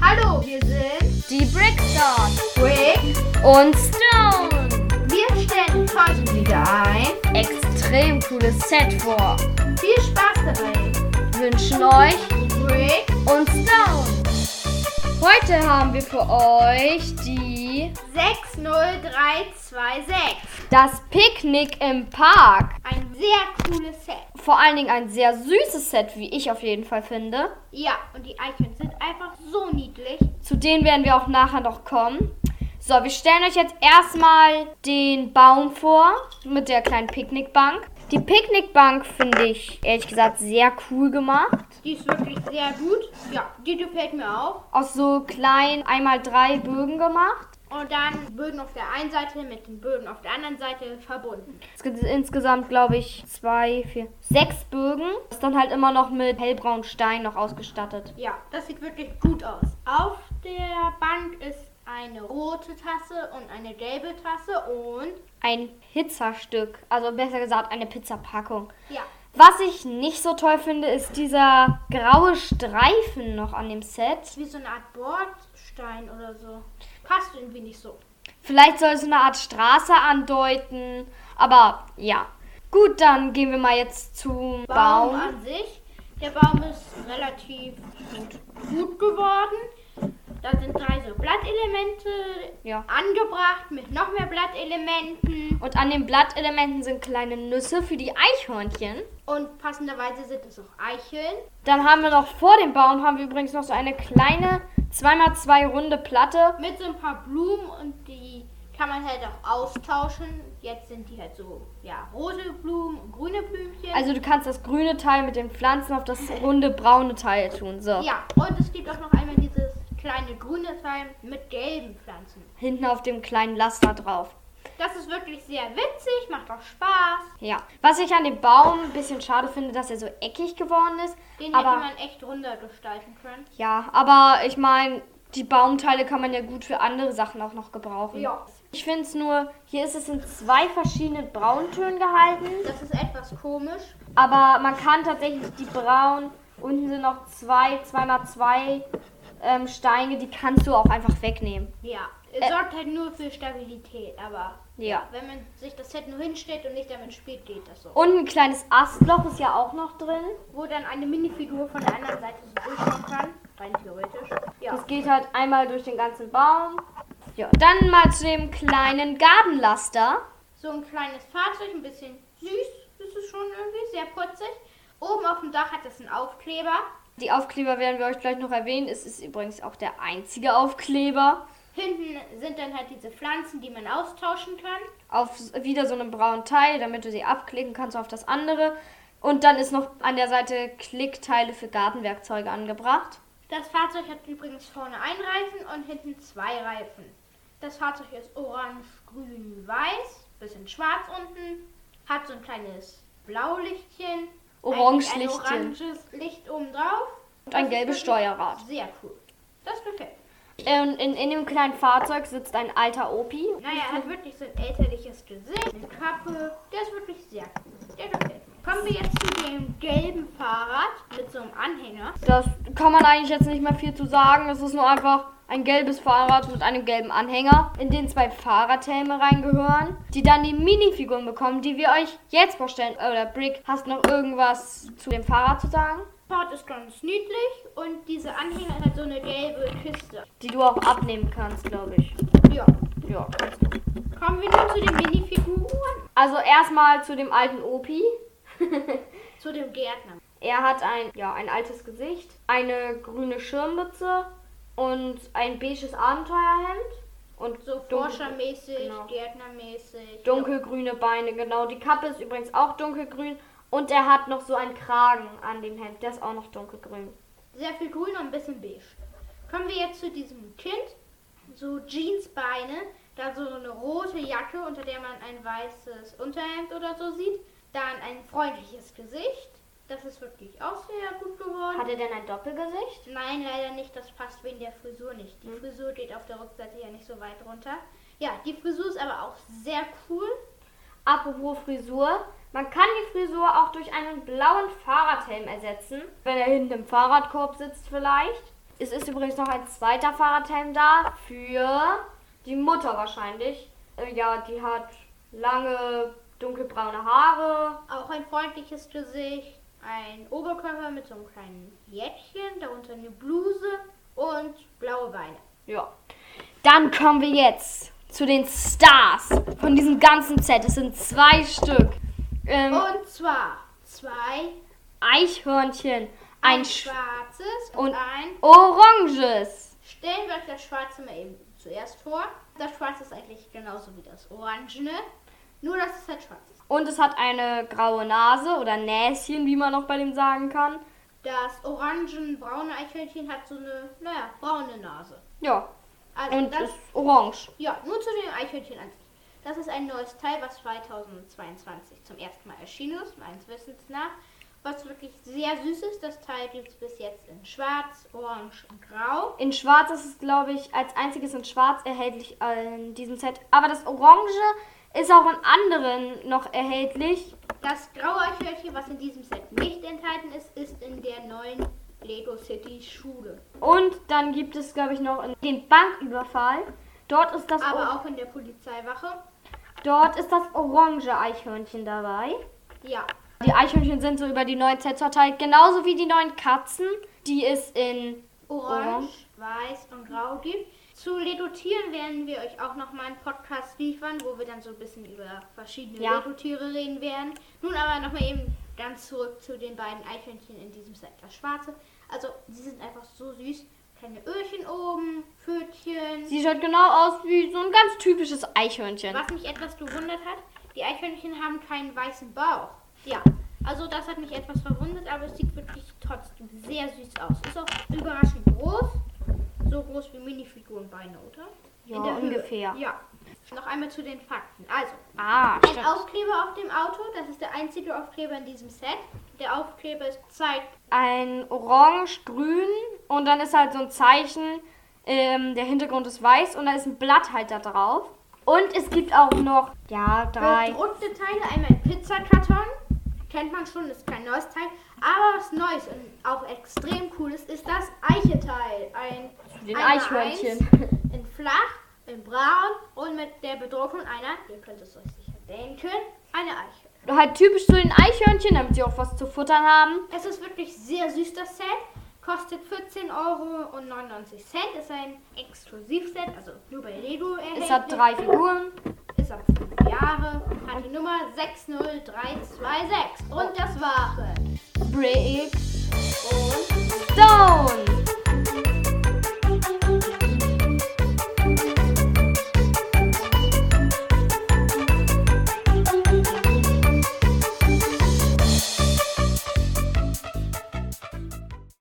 Hallo, wir sind Die Brickstars Brick. und Stone. Wir stellen heute wieder ein. Extrem cooles Set vor. Viel Spaß dabei. Wünschen euch Brick und Stone. Heute haben wir für euch die 60326. das Picknick im Park. Ein sehr cooles Set. Vor allen Dingen ein sehr süßes Set, wie ich auf jeden Fall finde. Ja, und die Icons sind einfach so niedlich. Zu denen werden wir auch nachher noch kommen. So, wir stellen euch jetzt erstmal den Baum vor mit der kleinen Picknickbank. Die Picknickbank finde ich ehrlich gesagt sehr cool gemacht. Die ist wirklich sehr gut. Ja, die gefällt mir auch. Aus so kleinen einmal drei Bögen gemacht. Und dann Bögen auf der einen Seite mit den Bögen auf der anderen Seite verbunden. Es gibt insgesamt, glaube ich, zwei, vier, sechs Bögen. Ist dann halt immer noch mit hellbraunen Stein noch ausgestattet. Ja, das sieht wirklich gut aus. Auf der Bank ist eine rote Tasse und eine gelbe Tasse und Ein Pizzastück, also besser gesagt eine Pizzapackung. ja, Was ich nicht so toll finde, ist dieser graue Streifen noch an dem Set. wie so eine Art Bordstein oder so. Passt irgendwie nicht so. Vielleicht soll es eine Art Straße andeuten, aber ja. Gut, dann gehen wir mal jetzt zum Baum Baum. an sich. Der Baum ist relativ gut, gut geworden. Da sind drei so Blattelemente Ja. angebracht mit noch mehr Blattelementen. Und an den Blattelementen sind kleine Nüsse für die Eichhörnchen. Und passenderweise sind es auch Eicheln. Dann haben wir noch vor dem Baum haben wir übrigens noch so eine kleine 2x2 runde Platte. Mit so ein paar Blumen und die kann man halt auch austauschen. Jetzt sind die halt so, ja, rote Blumen und grüne Blümchen. Also du kannst das grüne Teil mit den Pflanzen auf das runde braune Teil tun. So. ja, und es gibt auch noch einmal dieses kleine grüne Teil mit gelben Pflanzen. Hinten auf dem kleinen Laster drauf. Das ist wirklich sehr witzig, macht auch Spaß. Ja. Was ich an dem Baum ein bisschen schade finde, dass er so eckig geworden ist. Den aber hätte man echt runder gestalten können. ja, aber ich meine, die Baumteile kann man ja gut für andere Sachen auch noch gebrauchen. Ja. Ich finde es nur, hier ist es in zwei verschiedenen Brauntönen gehalten. Das ist etwas komisch. Aber man kann tatsächlich die braun, unten sind noch zwei, zweimal zwei ähm, Steine, die kannst du auch einfach wegnehmen. Ja, es Äh. sorgt halt nur für Stabilität, aber Ja. wenn man sich das Set nur hinstellt und nicht damit spielt, geht das so. Und ein kleines Astloch ist ja auch noch drin. Wo dann eine Minifigur von der anderen Seite so durchkommen kann, rein theoretisch. Ja, Das geht halt einmal durch den ganzen Baum. Ja, dann mal zu dem kleinen Gartenlaster. so ein kleines Fahrzeug, ein bisschen süß ist es schon irgendwie, sehr putzig. Oben auf dem Dach hat es einen Aufkleber. Die Aufkleber werden wir euch gleich noch erwähnen. Es ist übrigens auch der einzige Aufkleber. Hinten sind dann halt diese Pflanzen, die man austauschen kann. Auf wieder so einem braunen Teil, damit du sie abklicken kannst auf das andere. Und dann ist noch an der Seite Klickteile für Gartenwerkzeuge angebracht. Das Fahrzeug hat übrigens vorne einen Reifen und hinten zwei Reifen. Das Fahrzeug ist orange, grün, weiß, bisschen schwarz unten, hat so ein kleines Blaulichtchen, Orange eigentlich ein Lichtchen. oranges Licht oben drauf. Und ein gelbes Steuerrad. Sehr cool. Das gefällt mir. Und in, in dem kleinen Fahrzeug sitzt ein alter Opi. Naja, er hat wirklich so ein elterliches Gesicht, eine Kappe. Der ist wirklich sehr cool. Der gefällt mir. Kommen wir jetzt zu dem gelben Fahrrad mit so einem Anhänger. Das kann man eigentlich jetzt nicht mehr viel zu sagen. Es ist nur einfach ein gelbes Fahrrad mit einem gelben Anhänger, in den zwei Fahrradhelme reingehören, die dann die Minifiguren bekommen, die wir euch jetzt vorstellen. Oder Brick, hast du noch irgendwas zu dem Fahrrad zu sagen? Fahrrad ist ganz niedlich und diese Anhänger hat so eine gelbe Kiste. Die du auch abnehmen kannst, glaube ich. Ja. Ja, kannst du. Kommen wir nun zu den Minifiguren. Also erstmal zu dem alten Opi. Zu dem Gärtner. Er hat ein, ja, ein altes Gesicht, eine grüne Schirmmütze und ein beiges Abenteuerhemd. Und So forschermäßig, genau. Gärtnermäßig. dunkelgrüne Beine, genau. Die Kappe ist übrigens auch dunkelgrün. Und er hat noch so einen Kragen an dem Hemd, der ist auch noch dunkelgrün. Sehr viel grün und ein bisschen beige. Kommen wir jetzt zu diesem Kind. So Jeansbeine, da so eine rote Jacke, unter der man ein weißes Unterhemd oder so sieht. Dann ein freundliches Gesicht. Das ist wirklich auch sehr gut geworden. Hat er denn ein Doppelgesicht? Nein, leider nicht. Das passt wegen der Frisur nicht. Die Frisur geht auf der Rückseite ja nicht so weit runter. Ja, die Frisur ist aber auch sehr cool. Apropos Frisur, man kann die Frisur auch durch einen blauen Fahrradhelm ersetzen, wenn er hinten im Fahrradkorb sitzt vielleicht. Es ist übrigens noch ein zweiter Fahrradhelm da für die Mutter wahrscheinlich. Äh, ja, die hat lange dunkelbraune Haare. Auch ein freundliches Gesicht, ein Oberkörper mit so einem kleinen Jäckchen, darunter eine Bluse und blaue Beine. Ja. Dann kommen wir jetzt zu den Stars von diesem ganzen Set. Es sind zwei Stück. Ähm, Und zwar zwei, Eichhörnchen, ein ein Sch schwarzes und, und- ein. oranges. Stellen wir euch das schwarze mal eben zuerst vor. Das schwarze ist eigentlich genauso wie das orangene, nur dass es halt schwarz ist. Und es hat eine graue Nase oder Näschen, wie man auch bei dem sagen kann. Das orangen-braune Eichhörnchen hat so eine, naja, braune Nase. Ja, Also und das, ist orange. ja, nur zu dem Eichhörnchen an sich. Das ist ein neues Teil, was 2022 zum ersten Mal erschienen ist, meines Wissens nach. Was wirklich sehr süß ist. Das Teil gibt es bis jetzt in schwarz, orange und grau. In schwarz ist es, glaube ich, als einziges in schwarz erhältlich in diesem Set. Aber das orange ist auch in anderen noch erhältlich. Das graue Eichhörnchen, was in diesem Set nicht enthalten ist, ist in der neuen Lego City Schule. Und dann gibt es, glaube ich, noch den Banküberfall. Dort ist das, Aber auch in der Polizeiwache. Dort ist das orange Eichhörnchen dabei. Ja, Die Eichhörnchen sind so über die neuen Sets verteilt, genauso wie die neuen Katzen, die es in orange, weiß und grau gibt. Zu Lego Tieren werden wir euch auch nochmal einen Podcast liefern, wo wir dann so ein bisschen über verschiedene Ja. Lego Tiere reden werden. Nun aber nochmal eben ganz zurück zu den beiden Eichhörnchen in diesem Set. Das schwarze. Also, sie sind einfach so süß. Kleine Öhrchen oben, Pfötchen. Sie schaut genau aus wie so ein ganz typisches Eichhörnchen. Was mich etwas gewundert hat, die Eichhörnchen haben keinen weißen Bauch. Ja, also das hat mich etwas verwundert, aber es sieht wirklich trotzdem sehr süß aus. Ist auch überraschend groß. So groß wie Minifigurenbeine, oder? Ja, der Höhe. ungefähr. Ja. Noch einmal zu den Fakten. Also, Ah, ein. Aufkleber auf dem Auto, das ist der einzige Aufkleber in diesem Set. Der Aufkleber ist zeigt Ein orange-grün und dann ist halt so ein Zeichen, ähm, der Hintergrund ist weiß und da ist ein Blatt halt da drauf. Und es gibt auch noch, ja, drei. gedruckte Teile, einmal ein Pizzakarton. Kennt man schon, ist kein neues Teil. Aber was Neues und auch extrem cool ist, ist das Eicheteil. Ein Den Eichhörnchen. In flach, in braun und mit der Bedruckung einer, ihr könnt es euch sicher denken, eine Eiche. Halt typisch zu den Eichhörnchen, damit sie auch was zu futtern haben. Es ist wirklich sehr süß, das Set. Kostet 14,99 Euro. Ist ein Exklusivset, also nur bei Lego erhältlich. Es hat drei Figuren. Ist ab 5 Jahre. Hat die Nummer 60326. Und das waren Brick und Stone.